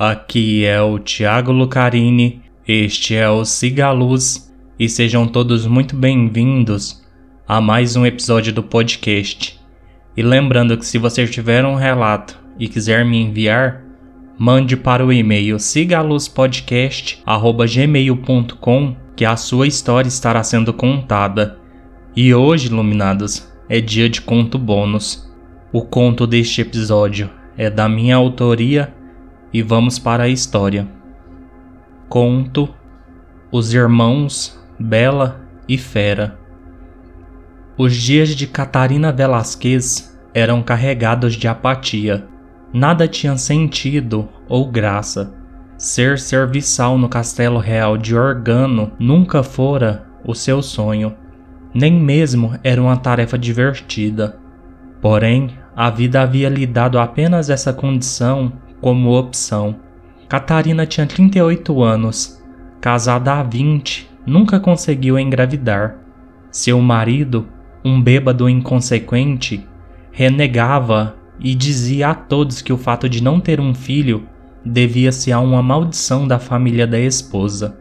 Aqui é o Thiago Lucarini, este é o Siga Luz e sejam todos muito bem-vindos a mais um episódio do podcast. E lembrando que se você tiver um relato e quiser me enviar, mande para o e-mail sigaluzpodcast@gmail.com que a sua história estará sendo contada. E hoje, iluminados, é dia de conto bônus. O conto deste episódio é da minha autoria e vamos para a história. Conto Os Irmãos Bela e Fera. Os dias de Catarina Velasquez eram carregados de apatia. Nada tinha sentido ou graça. Ser serviçal no castelo real de Organo nunca fora o seu sonho, nem mesmo era uma tarefa divertida. Porém, a vida havia lhe dado apenas essa condição como opção. Catarina tinha 38 anos, casada há 20, nunca conseguiu engravidar. Seu marido, um bêbado inconsequente, renegava e dizia a todos que o fato de não ter um filho devia-se a uma maldição da família da esposa.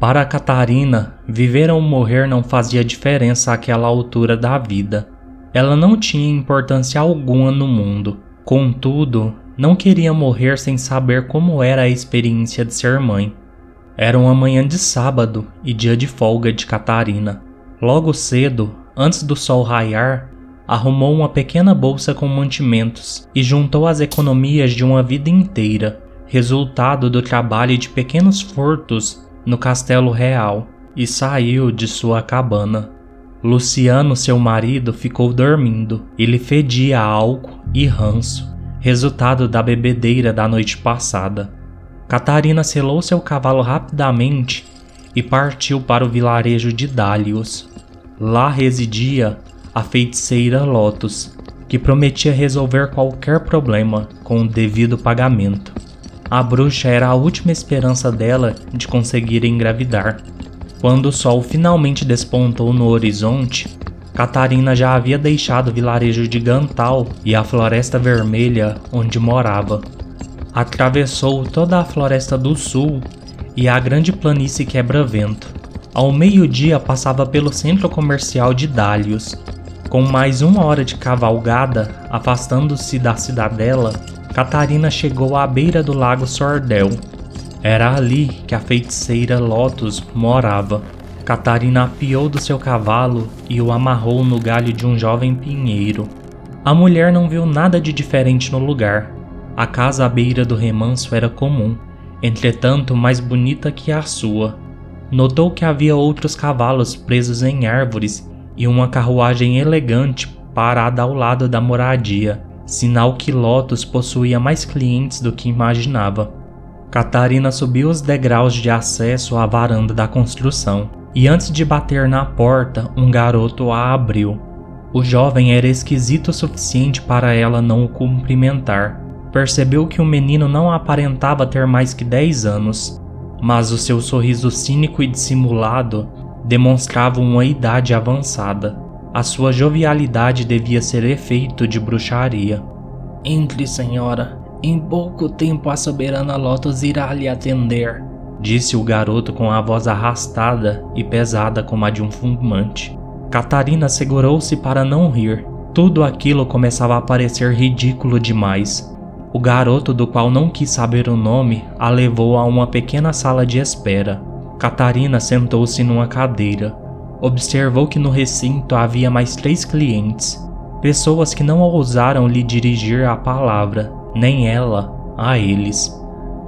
Para Catarina, viver ou morrer não fazia diferença àquela altura da vida. Ela não tinha importância alguma no mundo. Contudo, não queria morrer sem saber como era a experiência de ser mãe. Era uma manhã de sábado e dia de folga de Catarina. Logo cedo, antes do sol raiar, arrumou uma pequena bolsa com mantimentos e juntou as economias de uma vida inteira, resultado do trabalho de pequenos furtos no castelo real, e saiu de sua cabana. Luciano, seu marido, ficou dormindo. Ele fedia álcool e ranço resultado da bebedeira da noite passada. Catarina selou seu cavalo rapidamente e partiu para o vilarejo de Dálios. Lá residia a feiticeira Lotus, que prometia resolver qualquer problema com o devido pagamento. A bruxa era a última esperança dela de conseguir engravidar. Quando o sol finalmente despontou no horizonte, Catarina já havia deixado o vilarejo de Gantal e a Floresta Vermelha onde morava. Atravessou toda a Floresta do Sul e a grande planície Quebra-Vento. Ao meio-dia passava pelo centro comercial de Dálios. Com mais uma hora de cavalgada, afastando-se da cidadela, Catarina chegou à beira do lago Sordel. Era ali que a feiticeira Lotus morava. Catarina apiou do seu cavalo e o amarrou no galho de um jovem pinheiro. A mulher não viu nada de diferente no lugar. A casa à beira do remanso era comum, entretanto mais bonita que a sua. Notou que havia outros cavalos presos em árvores e uma carruagem elegante parada ao lado da moradia, sinal que Lotus possuía mais clientes do que imaginava. Catarina subiu os degraus de acesso à varanda da construção e antes de bater na porta, um garoto a abriu. O jovem era esquisito o suficiente para ela não o cumprimentar. Percebeu que o menino não aparentava ter mais que 10 anos, mas o seu sorriso cínico e dissimulado demonstrava uma idade avançada. A sua jovialidade devia ser efeito de bruxaria. Entre, senhora. Em pouco tempo a soberana Lotus irá lhe atender disse o garoto com a voz arrastada e pesada como a de um fumante. Catarina segurou-se para não rir. Tudo aquilo começava a parecer ridículo demais. O garoto, do qual não quis saber o nome, a levou a uma pequena sala de espera. Catarina sentou-se numa cadeira. Observou que no recinto havia mais três clientes, pessoas que não ousaram lhe dirigir a palavra, nem ela a eles.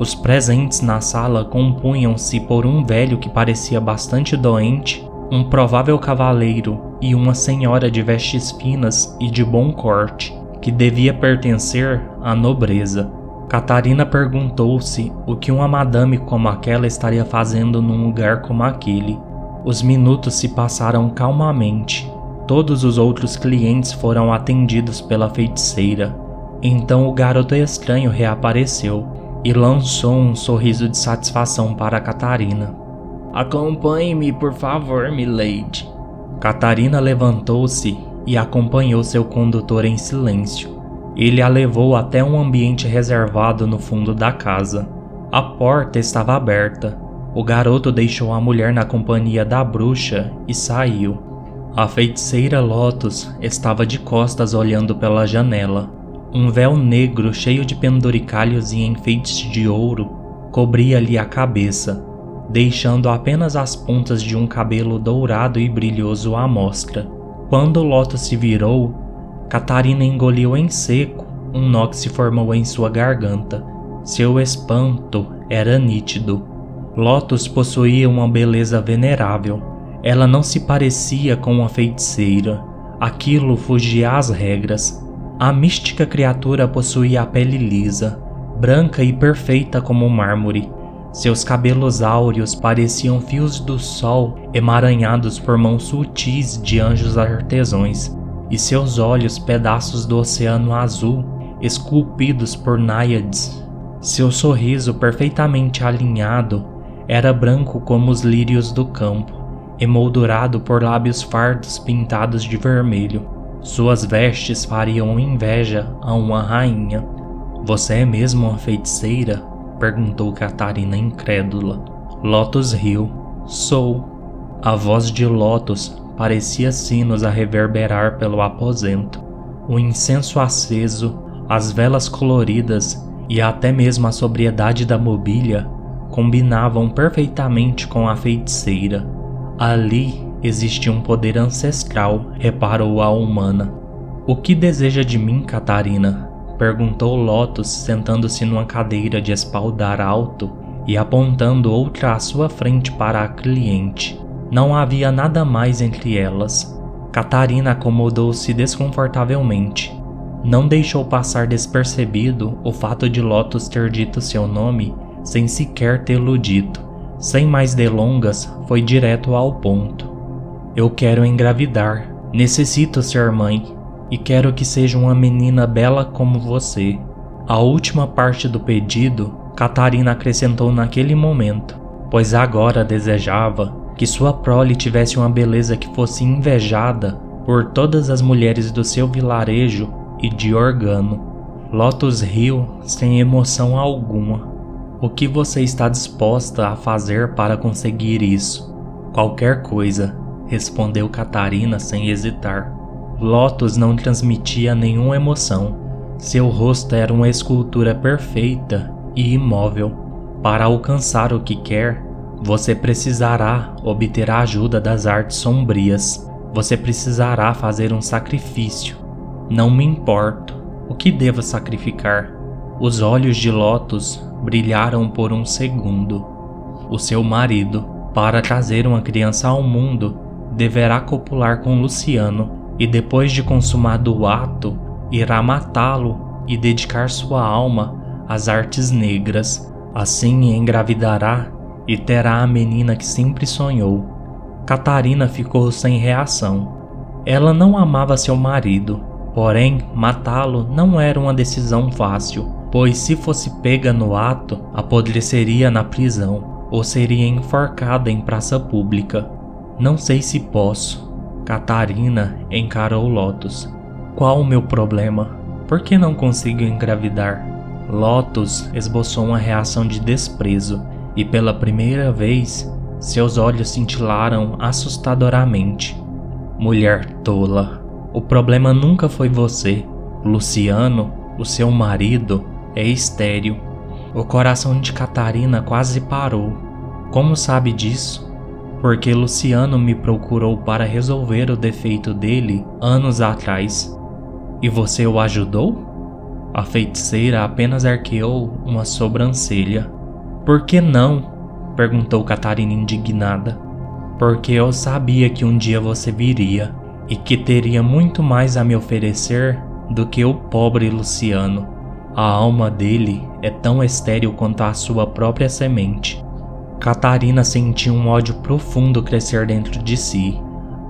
Os presentes na sala compunham-se por um velho que parecia bastante doente, um provável cavaleiro e uma senhora de vestes finas e de bom corte, que devia pertencer à nobreza. Catarina perguntou-se o que uma madame como aquela estaria fazendo num lugar como aquele. Os minutos se passaram calmamente. Todos os outros clientes foram atendidos pela feiticeira. Então o garoto estranho reapareceu e lançou um sorriso de satisfação para Catarina. Acompanhe-me, por favor, milady. Catarina levantou-se e acompanhou seu condutor em silêncio. Ele a levou até um ambiente reservado no fundo da casa. A porta estava aberta. O garoto deixou a mulher na companhia da bruxa e saiu. A feiticeira Lotus estava de costas olhando pela janela. Um véu negro cheio de penduricalhos e enfeites de ouro cobria-lhe a cabeça, deixando apenas as pontas de um cabelo dourado e brilhoso à mostra. Quando Lotus se virou, Catarina engoliu em seco um nó que se formou em sua garganta. Seu espanto era nítido. Lotus possuía uma beleza venerável. Ela não se parecia com uma feiticeira. Aquilo fugia às regras. A mística criatura possuía a pele lisa, branca e perfeita como mármore. Seus cabelos áureos pareciam fios do sol emaranhados por mãos sutis de anjos artesãos, e seus olhos pedaços do oceano azul esculpidos por náiades. Seu sorriso perfeitamente alinhado era branco como os lírios do campo, emoldurado por lábios fardos pintados de vermelho. Suas vestes fariam inveja a uma rainha. Você é mesmo uma feiticeira? perguntou Catarina incrédula. Lotus riu. Sou. A voz de Lotus parecia sinos a reverberar pelo aposento. O incenso aceso, as velas coloridas e até mesmo a sobriedade da mobília combinavam perfeitamente com a feiticeira. Ali Existe um poder ancestral, reparou a humana. O que deseja de mim, Catarina? perguntou Lotus, sentando-se numa cadeira de espaldar alto e apontando outra à sua frente para a cliente. Não havia nada mais entre elas. Catarina acomodou-se desconfortavelmente. Não deixou passar despercebido o fato de Lotus ter dito seu nome sem sequer tê-lo dito. Sem mais delongas, foi direto ao ponto. Eu quero engravidar. Necessito ser mãe. E quero que seja uma menina bela como você. A última parte do pedido, Catarina acrescentou naquele momento, pois agora desejava que sua prole tivesse uma beleza que fosse invejada por todas as mulheres do seu vilarejo e de Organo. Lotus riu sem emoção alguma. O que você está disposta a fazer para conseguir isso? Qualquer coisa, respondeu Catarina sem hesitar. Lotus não transmitia nenhuma emoção. Seu rosto era uma escultura perfeita e imóvel. Para alcançar o que quer, você precisará obter a ajuda das artes sombrias. Você precisará fazer um sacrifício. Não me importo. O que devo sacrificar? Os olhos de Lotus brilharam por um segundo. O seu marido, para trazer uma criança ao mundo, deverá copular com Luciano e depois de consumado o ato, irá matá-lo e dedicar sua alma às artes negras. Assim engravidará e terá a menina que sempre sonhou. Catarina ficou sem reação. Ela não amava seu marido, porém matá-lo não era uma decisão fácil, pois se fosse pega no ato, apodreceria na prisão ou seria enforcada em praça pública. Não sei se posso. Catarina encarou Lotus. Qual o meu problema? Por que não consigo engravidar? Lotus esboçou uma reação de desprezo e pela primeira vez seus olhos cintilaram assustadoramente. Mulher tola, o problema nunca foi você. Luciano, o seu marido, é estéril. O coração de Catarina quase parou. Como sabe disso? Porque Luciano me procurou para resolver o defeito dele anos atrás. E você o ajudou? A feiticeira apenas arqueou uma sobrancelha. Por que não? perguntou Catarina indignada. Porque eu sabia que um dia você viria e que teria muito mais a me oferecer do que o pobre Luciano. A alma dele é tão estéril quanto a sua própria semente. Catarina sentiu um ódio profundo crescer dentro de si.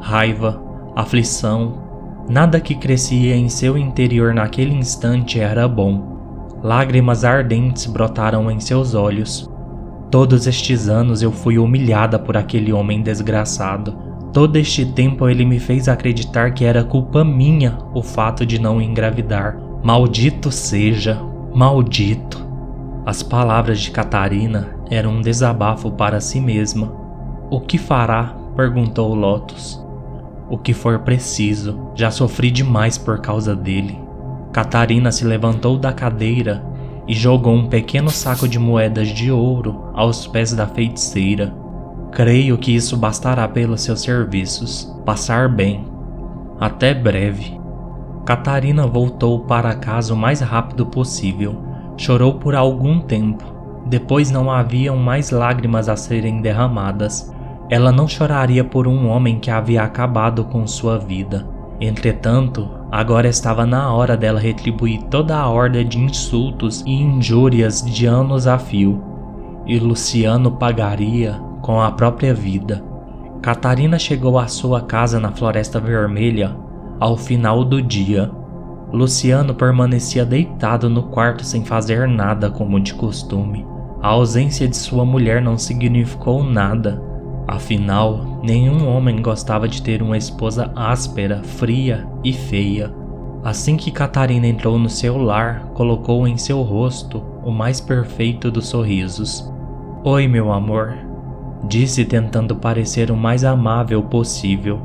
Raiva, aflição, nada que crescia em seu interior naquele instante era bom. Lágrimas ardentes brotaram em seus olhos. Todos estes anos eu fui humilhada por aquele homem desgraçado. Todo este tempo ele me fez acreditar que era culpa minha o fato de não engravidar. Maldito seja, maldito. As palavras de Catarina eram um desabafo para si mesma. O que fará? perguntou Lotus. O que for preciso, já sofri demais por causa dele. Catarina se levantou da cadeira e jogou um pequeno saco de moedas de ouro aos pés da feiticeira. Creio que isso bastará pelos seus serviços. Passar bem. Até breve. Catarina voltou para casa o mais rápido possível. Chorou por algum tempo. Depois não haviam mais lágrimas a serem derramadas. Ela não choraria por um homem que havia acabado com sua vida. Entretanto, agora estava na hora dela retribuir toda a horda de insultos e injúrias de anos a fio. E Luciano pagaria com a própria vida. Catarina chegou à sua casa na Floresta Vermelha ao final do dia. Luciano permanecia deitado no quarto sem fazer nada como de costume. A ausência de sua mulher não significou nada. Afinal, nenhum homem gostava de ter uma esposa áspera, fria e feia. Assim que Catarina entrou no seu lar, colocou em seu rosto o mais perfeito dos sorrisos. Oi, meu amor, disse tentando parecer o mais amável possível.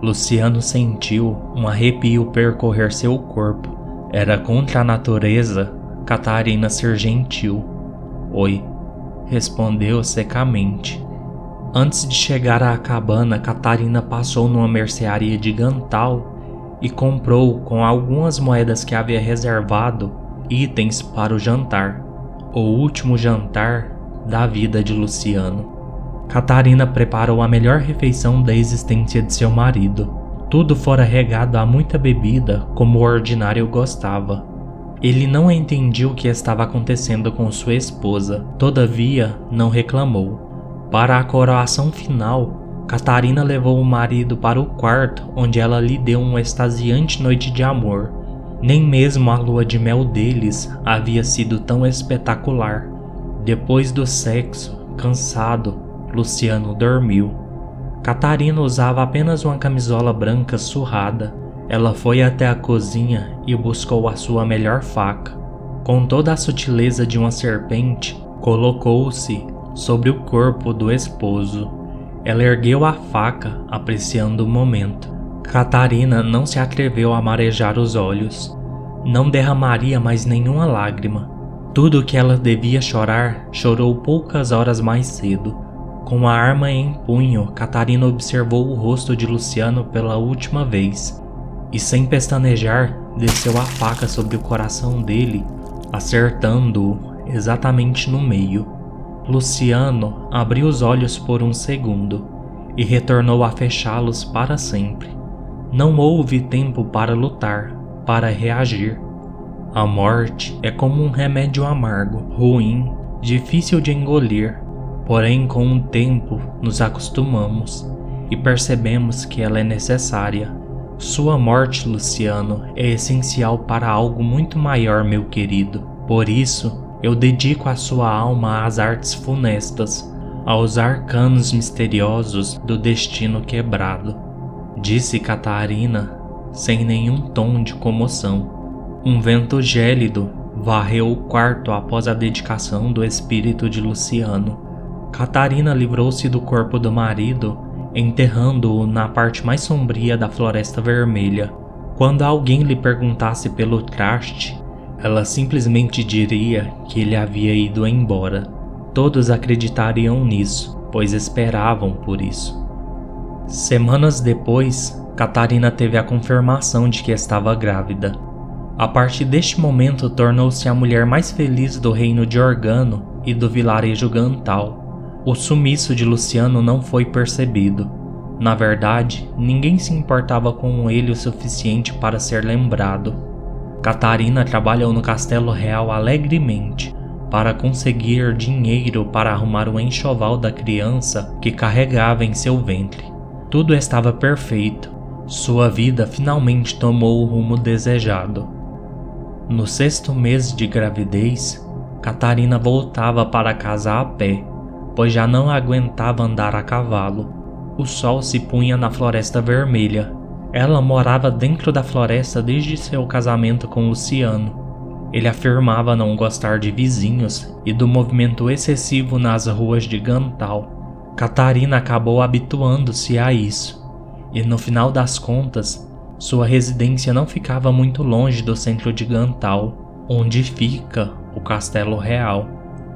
Luciano sentiu um arrepio percorrer seu corpo. Era contra a natureza Catarina ser gentil. Oi, respondeu secamente. Antes de chegar à cabana, Catarina passou numa mercearia de Gantal e comprou, com algumas moedas que havia reservado, itens para o jantar, o último jantar da vida de Luciano. Catarina preparou a melhor refeição da existência de seu marido. Tudo fora regado a muita bebida, como o ordinário gostava. Ele não entendia o que estava acontecendo com sua esposa, todavia não reclamou. Para a coroação final, Catarina levou o marido para o quarto onde ela lhe deu uma extasiante noite de amor. Nem mesmo a lua de mel deles havia sido tão espetacular. Depois do sexo, cansado, Luciano dormiu. Catarina usava apenas uma camisola branca surrada. Ela foi até a cozinha e buscou a sua melhor faca. Com toda a sutileza de uma serpente, colocou-se sobre o corpo do esposo. Ela ergueu a faca, apreciando o momento. Catarina não se atreveu a marejar os olhos. Não derramaria mais nenhuma lágrima. Tudo o que ela devia chorar, chorou poucas horas mais cedo. Com a arma em punho, Catarina observou o rosto de Luciano pela última vez e, sem pestanejar, desceu a faca sobre o coração dele, acertando-o exatamente no meio. Luciano abriu os olhos por um segundo e retornou a fechá-los para sempre. Não houve tempo para lutar, para reagir. A morte é como um remédio amargo, ruim, difícil de engolir, porém, com o tempo nos acostumamos e percebemos que ela é necessária. Sua morte, Luciano, é essencial para algo muito maior, meu querido. Por isso, eu dedico a sua alma às artes funestas, aos arcanos misteriosos do destino quebrado, disse Catarina, sem nenhum tom de comoção. Um vento gélido varreu o quarto após a dedicação do espírito de Luciano. Catarina livrou-se do corpo do marido, enterrando-o na parte mais sombria da Floresta Vermelha. Quando alguém lhe perguntasse pelo traste, ela simplesmente diria que ele havia ido embora. Todos acreditariam nisso, pois esperavam por isso. Semanas depois, Catarina teve a confirmação de que estava grávida. A partir deste momento, tornou-se a mulher mais feliz do reino de Organo e do vilarejo Gantal. O sumiço de Luciano não foi percebido. Na verdade, ninguém se importava com ele o suficiente para ser lembrado. Catarina trabalhou no castelo real alegremente para conseguir dinheiro para arrumar o enxoval da criança que carregava em seu ventre. Tudo estava perfeito. Sua vida finalmente tomou o rumo desejado. No sexto mês de gravidez, Catarina voltava para casa a pé, pois já não aguentava andar a cavalo. O sol se punha na floresta vermelha ela morava dentro da floresta desde seu casamento com Luciano. Ele afirmava não gostar de vizinhos e do movimento excessivo nas ruas de Gantal. Catarina acabou habituando-se a isso, e no final das contas, sua residência não ficava muito longe do centro de Gantal, onde fica o Castelo Real.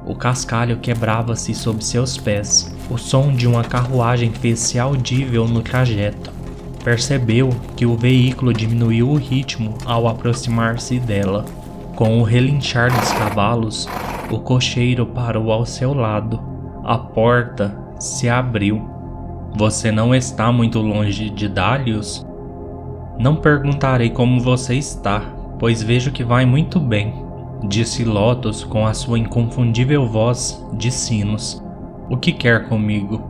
O cascalho quebrava-se sob seus pés. O som de uma carruagem fez-se audível no trajeto. Percebeu que o veículo diminuiu o ritmo ao aproximar-se dela. Com o relinchar dos cavalos, o cocheiro parou ao seu lado. A porta se abriu. Você não está muito longe de Dalius? Não perguntarei como você está, pois vejo que vai muito bem, disse Lotus com a sua inconfundível voz de sinos. O que quer comigo?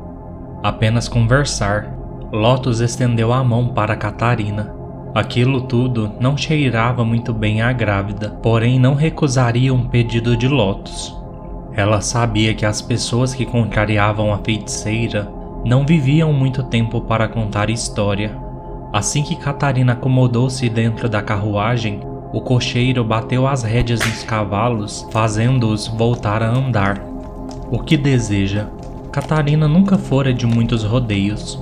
Apenas conversar. Lotus estendeu a mão para Catarina. Aquilo tudo não cheirava muito bem à grávida, porém não recusaria um pedido de Lotus. Ela sabia que as pessoas que contrariavam a feiticeira não viviam muito tempo para contar história. Assim que Catarina acomodou-se dentro da carruagem, o cocheiro bateu as rédeas nos cavalos, fazendo-os voltar a andar. O que deseja? Catarina nunca fora de muitos rodeios.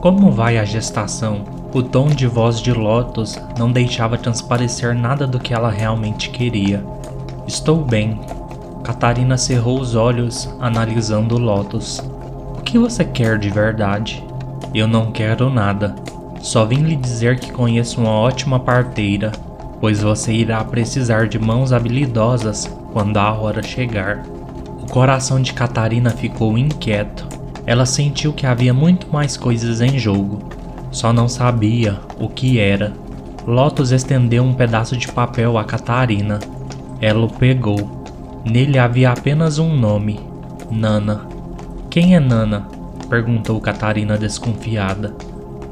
Como vai a gestação? O tom de voz de Lotus não deixava transparecer nada do que ela realmente queria. Estou bem. Catarina cerrou os olhos, analisando Lotus. O que você quer de verdade? Eu não quero nada. Só vim lhe dizer que conheço uma ótima parteira, pois você irá precisar de mãos habilidosas quando a hora chegar. O coração de Catarina ficou inquieto. Ela sentiu que havia muito mais coisas em jogo só não sabia o que era. Lotus estendeu um pedaço de papel a Catarina. Ela o pegou. Nele havia apenas um nome: Nana. Quem é Nana? perguntou Catarina desconfiada.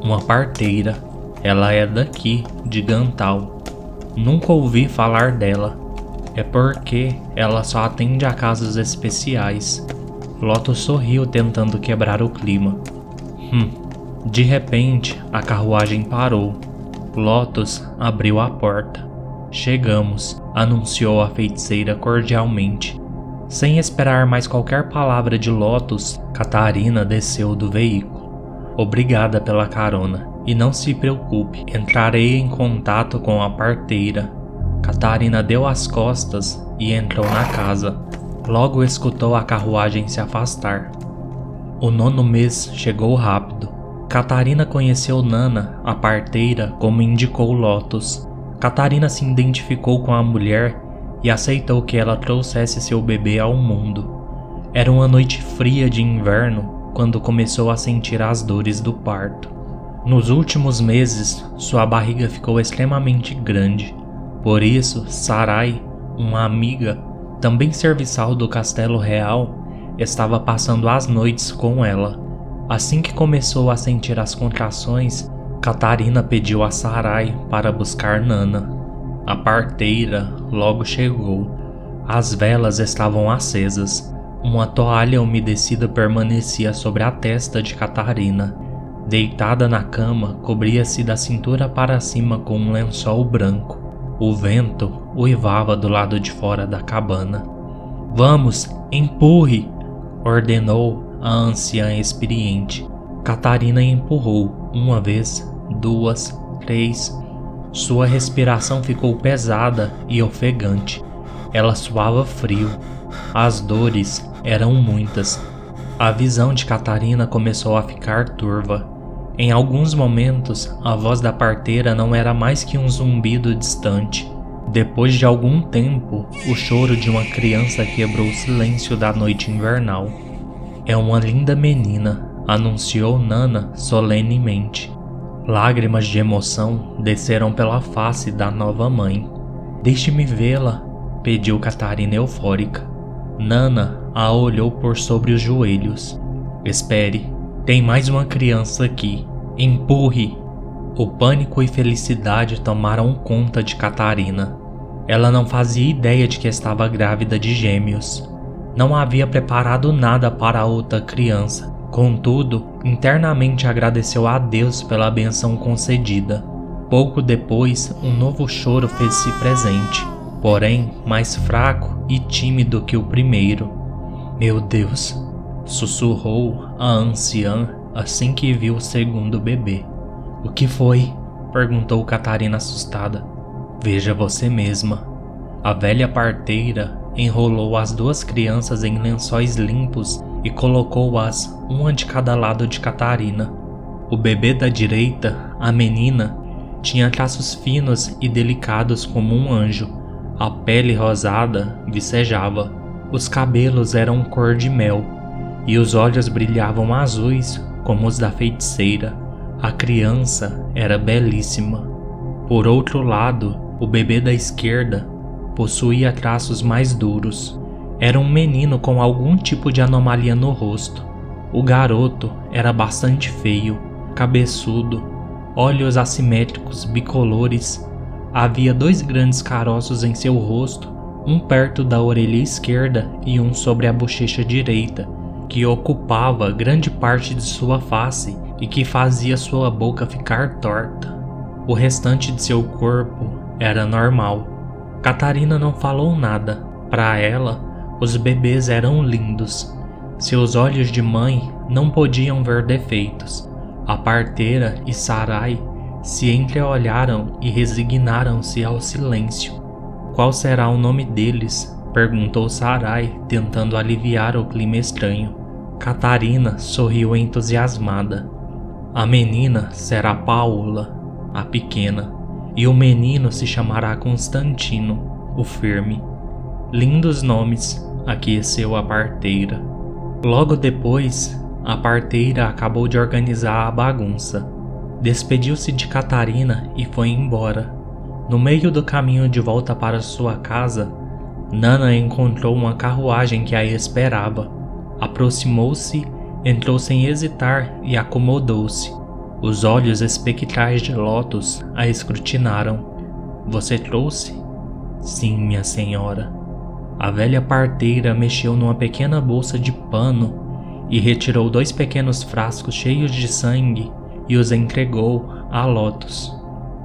Uma parteira. Ela é daqui, de Gantal. Nunca ouvi falar dela. É porque ela só atende a casos especiais. Lotus sorriu tentando quebrar o clima. Hum, de repente, a carruagem parou. Lotus abriu a porta. Chegamos, anunciou a feiticeira cordialmente. Sem esperar mais qualquer palavra de Lotus, Catarina desceu do veículo. Obrigada pela carona. E não se preocupe, entrarei em contato com a parteira. Catarina deu as costas e entrou na casa. Logo escutou a carruagem se afastar. O nono mês chegou rápido. Catarina conheceu Nana, a parteira, como indicou Lotus. Catarina se identificou com a mulher e aceitou que ela trouxesse seu bebê ao mundo. Era uma noite fria de inverno quando começou a sentir as dores do parto. Nos últimos meses, sua barriga ficou extremamente grande. Por isso, Sarai, uma amiga, também serviçal do Castelo Real, estava passando as noites com ela. Assim que começou a sentir as contrações, Catarina pediu a Sarai para buscar Nana. A parteira logo chegou. As velas estavam acesas. Uma toalha umedecida permanecia sobre a testa de Catarina. Deitada na cama, cobria-se da cintura para cima com um lençol branco. O vento uivava do lado de fora da cabana. Vamos, empurre! ordenou a anciã experiente. Catarina empurrou uma vez, duas, três. Sua respiração ficou pesada e ofegante. Ela suava frio. As dores eram muitas. A visão de Catarina começou a ficar turva. Em alguns momentos, a voz da parteira não era mais que um zumbido distante. Depois de algum tempo, o choro de uma criança quebrou o silêncio da noite invernal. É uma linda menina, anunciou Nana solenemente. Lágrimas de emoção desceram pela face da nova mãe. Deixe-me vê-la, pediu Catarina eufórica. Nana a olhou por sobre os joelhos. Espere, tem mais uma criança aqui. Empurre! O pânico e felicidade tomaram conta de Catarina. Ela não fazia ideia de que estava grávida de gêmeos não havia preparado nada para a outra criança. Contudo, internamente agradeceu a Deus pela benção concedida. Pouco depois, um novo choro fez-se presente. porém mais fraco e tímido que o primeiro. Meu Deus! sussurrou a anciã assim que viu o segundo bebê. O que foi? perguntou Catarina assustada. Veja você mesma. A velha parteira enrolou as duas crianças em lençóis limpos e colocou-as uma de cada lado de Catarina. O bebê da direita, a menina, tinha traços finos e delicados como um anjo. A pele rosada vicejava. Os cabelos eram cor de mel e os olhos brilhavam azuis como os da feiticeira. A criança era belíssima. Por outro lado, o bebê da esquerda possuía traços mais duros. Era um menino com algum tipo de anomalia no rosto. O garoto era bastante feio, cabeçudo, olhos assimétricos bicolores. Havia dois grandes caroços em seu rosto, um perto da orelha esquerda e um sobre a bochecha direita, que ocupava grande parte de sua face e que fazia sua boca ficar torta. O restante de seu corpo era normal. Catarina não falou nada. Para ela, os bebês eram lindos. Seus olhos de mãe não podiam ver defeitos. A parteira e Sarai se entreolharam e resignaram-se ao silêncio. Qual será o nome deles? perguntou Sarai, tentando aliviar o clima estranho. Catarina sorriu entusiasmada. A menina será Paula, a pequena, e o menino se chamará Constantino, o firme. Lindos nomes, aqueceu a parteira. Logo depois, a parteira acabou de organizar a bagunça. Despediu-se de Catarina e foi embora. No meio do caminho de volta para sua casa, Nana encontrou uma carruagem que a esperava. Aproximou-se, entrou sem hesitar e acomodou-se. Os olhos espectrais de Lotus a escrutinaram. Você trouxe? Sim, minha senhora. A velha parteira mexeu numa pequena bolsa de pano e retirou dois pequenos frascos cheios de sangue e os entregou a Lotus.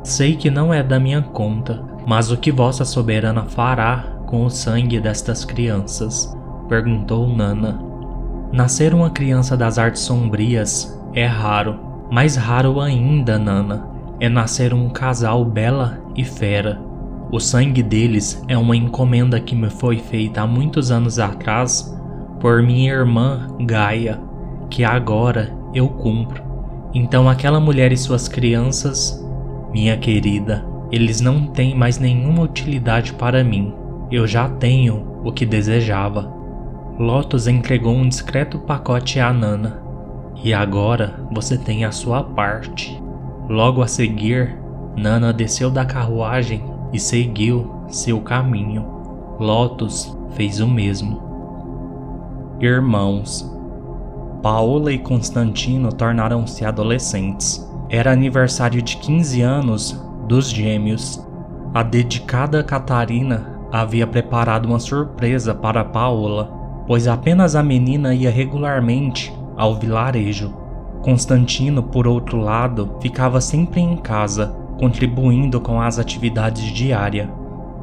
Sei que não é da minha conta, mas o que Vossa Soberana fará com o sangue destas crianças? perguntou Nana. Nascer uma criança das artes sombrias é raro. Mais raro ainda, Nana, é nascer um casal bela e fera. O sangue deles é uma encomenda que me foi feita há muitos anos atrás por minha irmã Gaia, que agora eu cumpro. Então aquela mulher e suas crianças, minha querida, eles não têm mais nenhuma utilidade para mim. Eu já tenho o que desejava. Lotus entregou um discreto pacote a Nana. E agora você tem a sua parte. Logo a seguir, Nana desceu da carruagem e seguiu seu caminho. Lotus fez o mesmo. Irmãos. Paola e Constantino tornaram-se adolescentes. Era aniversário de 15 anos dos gêmeos. A dedicada Catarina havia preparado uma surpresa para Paola, pois apenas a menina ia regularmente ao vilarejo. Constantino, por outro lado, ficava sempre em casa, contribuindo com as atividades diárias.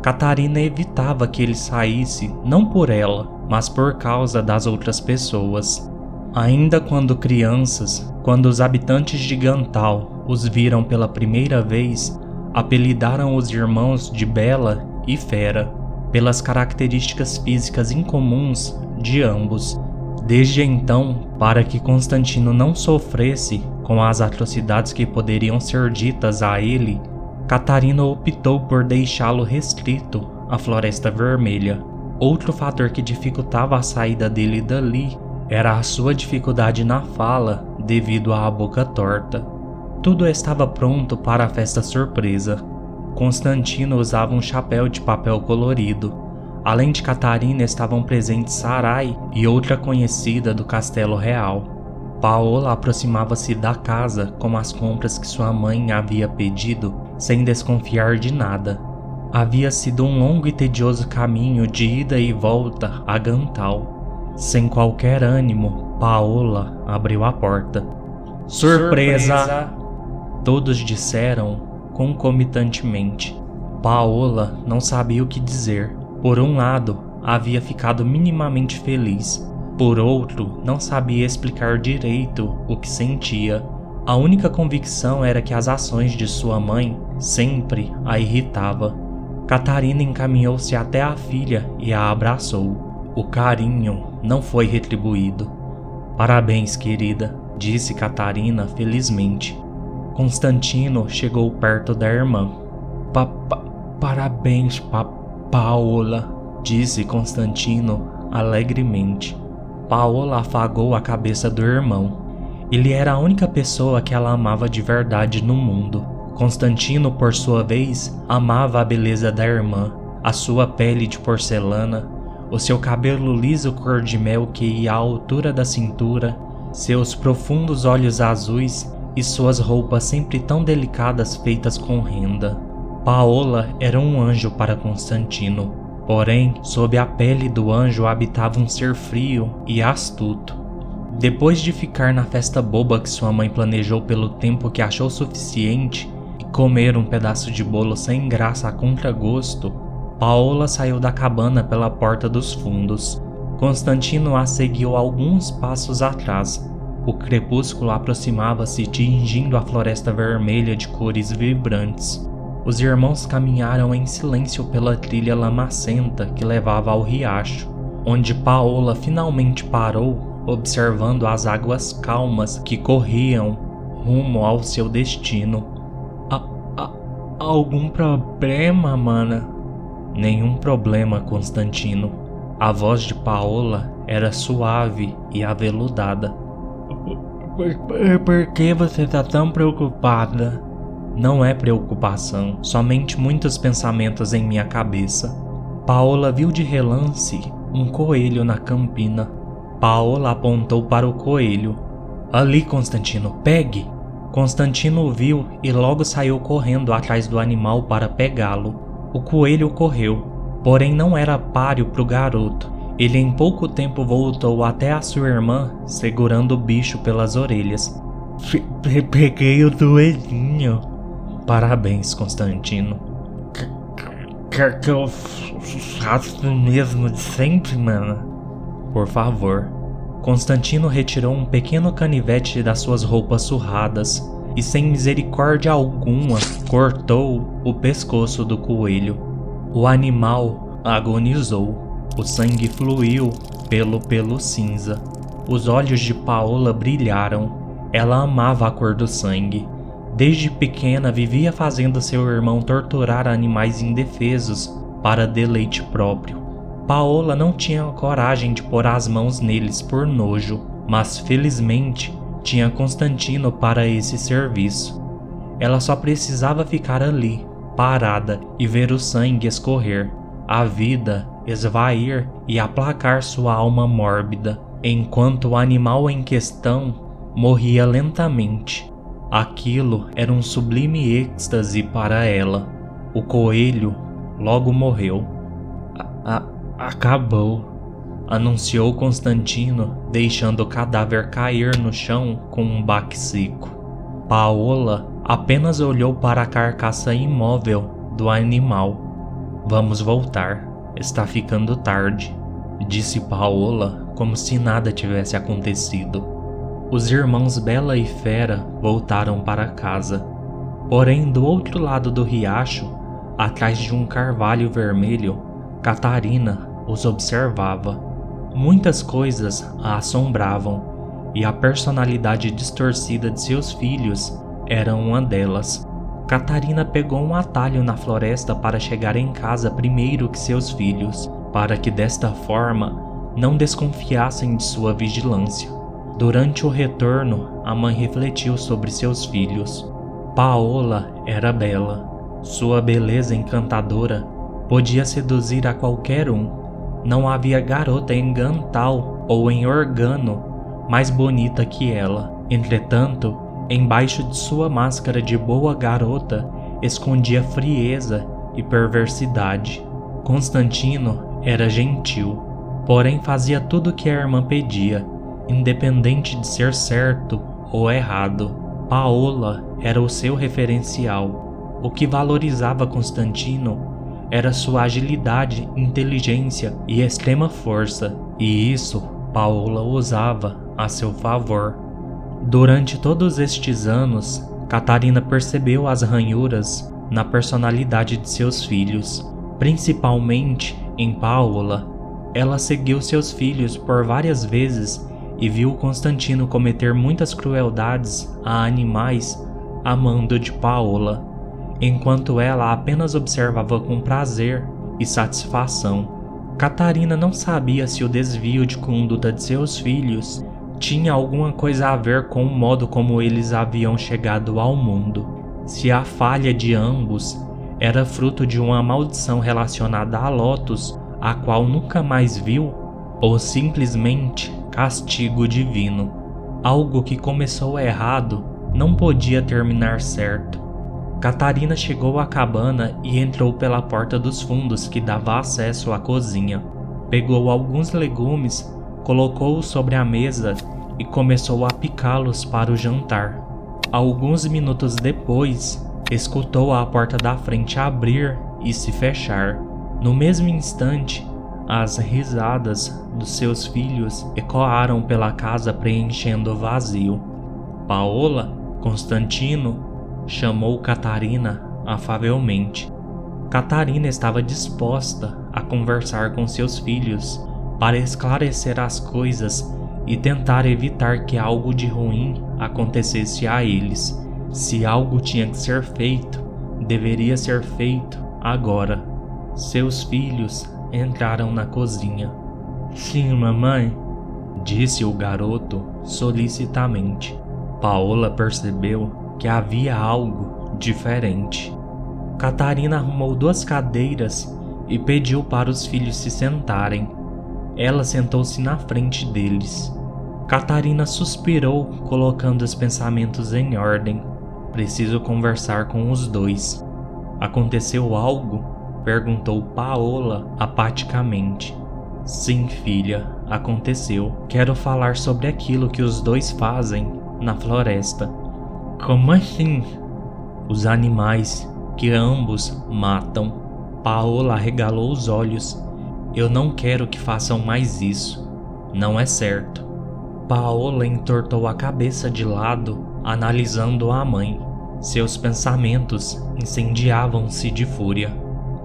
Catarina evitava que ele saísse, não por ela, mas por causa das outras pessoas. Ainda quando crianças, quando os habitantes de Gantal os viram pela primeira vez, apelidaram os irmãos de Bela e Fera, pelas características físicas incomuns de ambos. Desde então, para que Constantino não sofresse com as atrocidades que poderiam ser ditas a ele, Catarina optou por deixá-lo restrito à Floresta Vermelha. Outro fator que dificultava a saída dele dali era a sua dificuldade na fala devido à boca torta. Tudo estava pronto para a festa surpresa. Constantino usava um chapéu de papel colorido. Além de Catarina estavam presentes Sarai e outra conhecida do Castelo Real. Paola aproximava-se da casa com as compras que sua mãe havia pedido, sem desconfiar de nada. Havia sido um longo e tedioso caminho de ida e volta a Gantal. Sem qualquer ânimo, Paola abriu a porta. Surpresa! Surpresa! Todos disseram concomitantemente. Paola não sabia o que dizer. Por um lado, havia ficado minimamente feliz. Por outro, não sabia explicar direito o que sentia. A única convicção era que as ações de sua mãe sempre a irritava. Catarina encaminhou-se até a filha e a abraçou. O carinho não foi retribuído. Parabéns, querida, disse Catarina felizmente. Constantino chegou perto da irmã. Pa -pa Parabéns, pa Paola, disse Constantino alegremente. Paola afagou a cabeça do irmão. Ele era a única pessoa que ela amava de verdade no mundo. Constantino, por sua vez, amava a beleza da irmã, a sua pele de porcelana, o seu cabelo liso cor de mel que ia à altura da cintura, seus profundos olhos azuis e suas roupas sempre tão delicadas feitas com renda. Paola era um anjo para Constantino, porém, sob a pele do anjo habitava um ser frio e astuto. Depois de ficar na festa boba que sua mãe planejou pelo tempo que achou suficiente, comer um pedaço de bolo sem graça a contragosto, Paola saiu da cabana pela porta dos fundos. Constantino a seguiu alguns passos atrás. O crepúsculo aproximava-se, tingindo a floresta vermelha de cores vibrantes. Os irmãos caminharam em silêncio pela trilha lamacenta que levava ao riacho, onde Paola finalmente parou, observando as águas calmas que corriam rumo ao seu destino. Algum problema, mana? Nenhum problema, Constantino. A voz de Paola era suave e aveludada. Por, por, por que você está tão preocupada? Não é preocupação, somente muitos pensamentos em minha cabeça. Paola viu de relance um coelho na campina. Paola apontou para o coelho. Ali, Constantino, pegue! Constantino viu e logo saiu correndo atrás do animal para pegá-lo. O coelho correu, porém não era páreo para o garoto. Ele em pouco tempo voltou até a sua irmã, segurando o bicho pelas orelhas. Peguei o duelinho. Parabéns, Constantino. Quer que eu faça o mesmo de sempre, mano? Por favor, Constantino retirou um pequeno canivete das suas roupas surradas e, sem misericórdia alguma, cortou o pescoço do coelho. O animal agonizou. O sangue fluiu pelo pelo cinza. Os olhos de Paola brilharam. Ela amava a cor do sangue. Desde pequena vivia fazendo seu irmão torturar animais indefesos para deleite próprio. Paola não tinha coragem de pôr as mãos neles por nojo, mas felizmente tinha Constantino para esse serviço. Ela só precisava ficar ali, parada e ver o sangue escorrer, a vida esvair e aplacar sua alma mórbida, enquanto o animal em questão morria lentamente. Aquilo era um sublime êxtase para ela. O coelho logo morreu. A, Acabou, anunciou Constantino, deixando o cadáver cair no chão com um baque seco. Paola apenas olhou para a carcaça imóvel do animal. Vamos voltar, está ficando tarde, disse Paola como se nada tivesse acontecido. Os irmãos Bela e Fera voltaram para casa. Porém, do outro lado do riacho, atrás de um carvalho vermelho, Catarina os observava. Muitas coisas a assombravam, e a personalidade distorcida de seus filhos era uma delas. Catarina pegou um atalho na floresta para chegar em casa primeiro que seus filhos, para que desta forma não desconfiassem de sua vigilância. Durante o retorno, a mãe refletiu sobre seus filhos. Paola era bela. Sua beleza encantadora podia seduzir a qualquer um. Não havia garota em Gantal ou em Organo mais bonita que ela. Entretanto, embaixo de sua máscara de boa garota escondia frieza e perversidade. Constantino era gentil, porém fazia tudo o que a irmã pedia, independente de ser certo ou errado. Paola era o seu referencial. O que valorizava Constantino era sua agilidade, inteligência e extrema força, e isso Paola usava a seu favor. Durante todos estes anos, Catarina percebeu as ranhuras na personalidade de seus filhos, principalmente em Paola. Ela seguiu seus filhos por várias vezes e viu Constantino cometer muitas crueldades a animais a mando de Paola, enquanto ela apenas observava com prazer e satisfação. Catarina não sabia se o desvio de conduta de seus filhos tinha alguma coisa a ver com o modo como eles haviam chegado ao mundo. Se a falha de ambos era fruto de uma maldição relacionada a Lotus, a qual nunca mais viu, ou simplesmente castigo divino. Algo que começou errado não podia terminar certo. Catarina chegou à cabana e entrou pela porta dos fundos que dava acesso à cozinha. Pegou alguns legumes colocou-os sobre a mesa e começou a picá-los para o jantar. Alguns minutos depois, escutou a porta da frente abrir e se fechar. No mesmo instante, as risadas dos seus filhos ecoaram pela casa preenchendo o vazio. Paola, Constantino, chamou Catarina afavelmente. Catarina estava disposta a conversar com seus filhos para esclarecer as coisas e tentar evitar que algo de ruim acontecesse a eles. Se algo tinha que ser feito, deveria ser feito agora. Seus filhos entraram na cozinha. Sim, mamãe, disse o garoto solicitamente. Paola percebeu que havia algo diferente. Catarina arrumou duas cadeiras e pediu para os filhos se sentarem. Ela sentou-se na frente deles. Catarina suspirou, colocando os pensamentos em ordem. Preciso conversar com os dois. Aconteceu algo? Perguntou Paola apaticamente. Sim, filha, aconteceu. Quero falar sobre aquilo que os dois fazem na floresta. Como assim? Os animais que ambos matam. Paola arregalou os olhos eu não quero que façam mais isso. Não é certo. Paola entortou a cabeça de lado, analisando a mãe. Seus pensamentos incendiavam-se de fúria.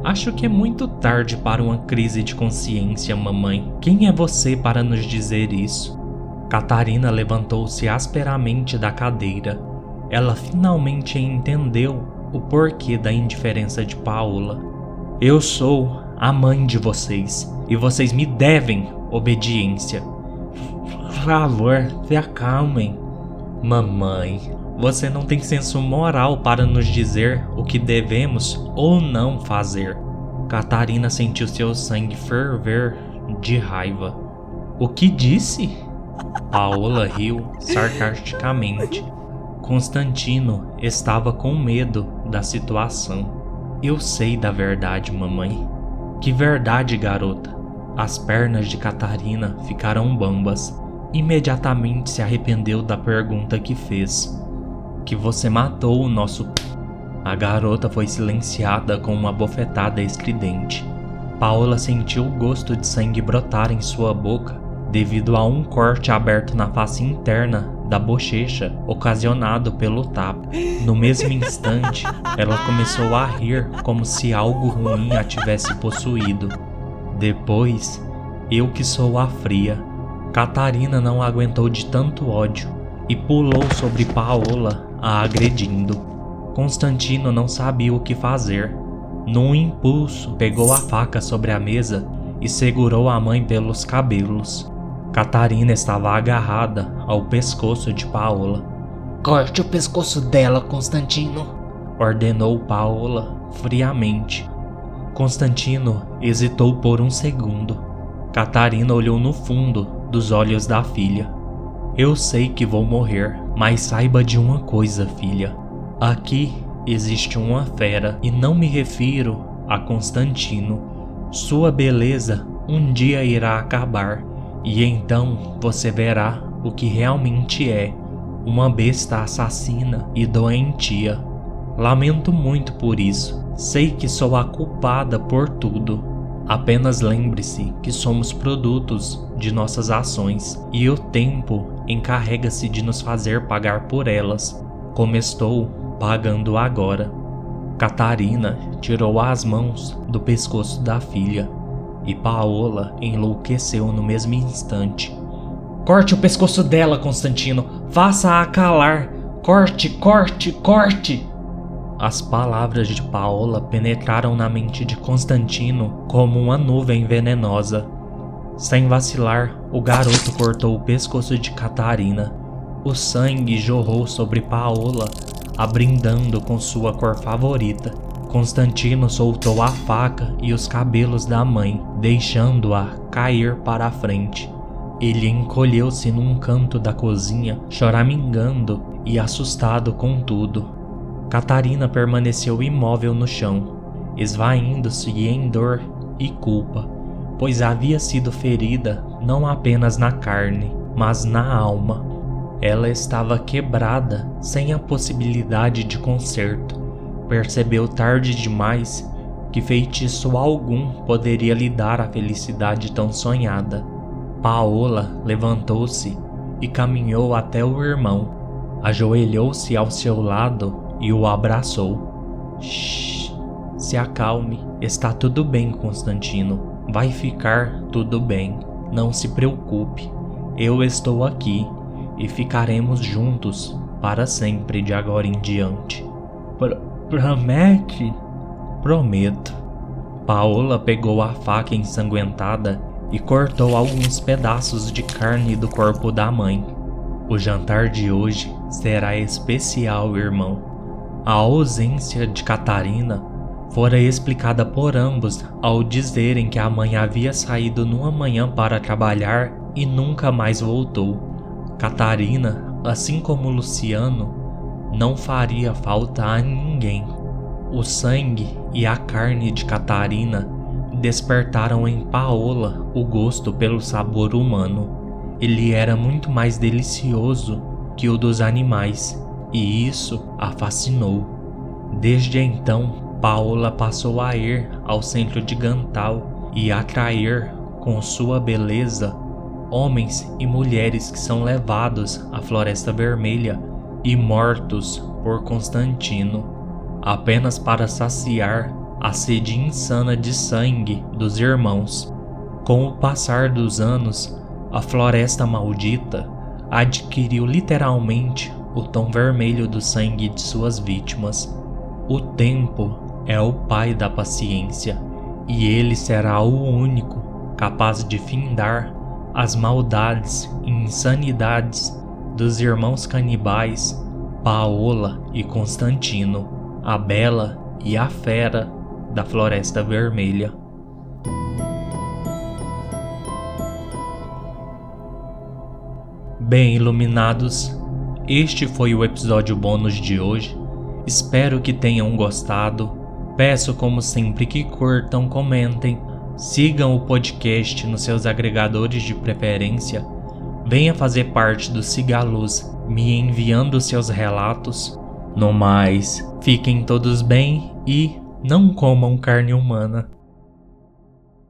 Acho que é muito tarde para uma crise de consciência, mamãe. Quem é você para nos dizer isso? Catarina levantou-se asperamente da cadeira. Ela finalmente entendeu o porquê da indiferença de Paola. Eu sou a mãe de vocês, e vocês me devem obediência. Por favor, se acalmem. Mamãe, você não tem senso moral para nos dizer o que devemos ou não fazer. Catarina sentiu seu sangue ferver de raiva. O que disse? Paola riu sarcasticamente. Constantino estava com medo da situação. Eu sei da verdade, mamãe. Que verdade, garota! As pernas de Catarina ficaram bambas. Imediatamente se arrependeu da pergunta que fez. Que você matou o nosso. A garota foi silenciada com uma bofetada estridente. Paola sentiu o gosto de sangue brotar em sua boca devido a um corte aberto na face interna da bochecha ocasionado pelo tapa. No mesmo instante, ela começou a rir como se algo ruim a tivesse possuído. Depois, eu que sou a fria, Catarina não aguentou de tanto ódio e pulou sobre Paola, a agredindo. Constantino não sabia o que fazer. Num impulso, pegou a faca sobre a mesa e segurou a mãe pelos cabelos. Catarina estava agarrada ao pescoço de Paola. Corte o pescoço dela, Constantino, ordenou Paola friamente. Constantino hesitou por um segundo. Catarina olhou no fundo dos olhos da filha. Eu sei que vou morrer, mas saiba de uma coisa, filha. Aqui existe uma fera e não me refiro a Constantino. Sua beleza um dia irá acabar e então você verá o que realmente é uma besta assassina e doentia. Lamento muito por isso. Sei que sou a culpada por tudo. Apenas lembre-se que somos produtos de nossas ações e o tempo encarrega-se de nos fazer pagar por elas, como estou pagando agora. Catarina tirou as mãos do pescoço da filha e Paola enlouqueceu no mesmo instante. Corte o pescoço dela, Constantino. Faça-a calar. Corte, corte, corte. As palavras de Paola penetraram na mente de Constantino como uma nuvem venenosa. Sem vacilar, o garoto cortou o pescoço de Catarina. O sangue jorrou sobre Paola, abrindando com sua cor favorita. Constantino soltou a faca e os cabelos da mãe, deixando-a cair para a frente. Ele encolheu-se num canto da cozinha, choramingando e assustado com tudo. Catarina permaneceu imóvel no chão, esvaindo-se em dor e culpa, pois havia sido ferida não apenas na carne, mas na alma. Ela estava quebrada, sem a possibilidade de conserto. Percebeu tarde demais que feitiço algum poderia lhe dar a felicidade tão sonhada. Paola levantou-se e caminhou até o irmão. Ajoelhou-se ao seu lado e o abraçou. Shh, se acalme. Está tudo bem, Constantino. Vai ficar tudo bem. Não se preocupe. Eu estou aqui e ficaremos juntos para sempre de agora em diante. Pr promete? Prometo. Paola pegou a faca ensanguentada e cortou alguns pedaços de carne do corpo da mãe. O jantar de hoje será especial, irmão. A ausência de Catarina fora explicada por ambos ao dizerem que a mãe havia saído numa manhã para trabalhar e nunca mais voltou. Catarina, assim como Luciano, não faria falta a ninguém. O sangue e a carne de Catarina despertaram em Paola o gosto pelo sabor humano. Ele era muito mais delicioso que o dos animais, e isso a fascinou. Desde então, Paola passou a ir ao centro de Gantal e atrair com sua beleza homens e mulheres que são levados à Floresta Vermelha e mortos por Constantino, apenas para saciar a sede insana de sangue dos irmãos. Com o passar dos anos, a floresta maldita adquiriu literalmente o tom vermelho do sangue de suas vítimas. O tempo é o pai da paciência, e ele será o único capaz de findar as maldades e insanidades dos irmãos canibais Paola e Constantino, a bela e a fera da Floresta Vermelha. Bem iluminados, este foi o episódio bônus de hoje. Espero que tenham gostado. Peço, como sempre, que curtam, comentem, sigam o podcast nos seus agregadores de preferência. Venha fazer parte do Cigaluz, me enviando seus relatos. No mais, fiquem todos bem e não comam carne humana.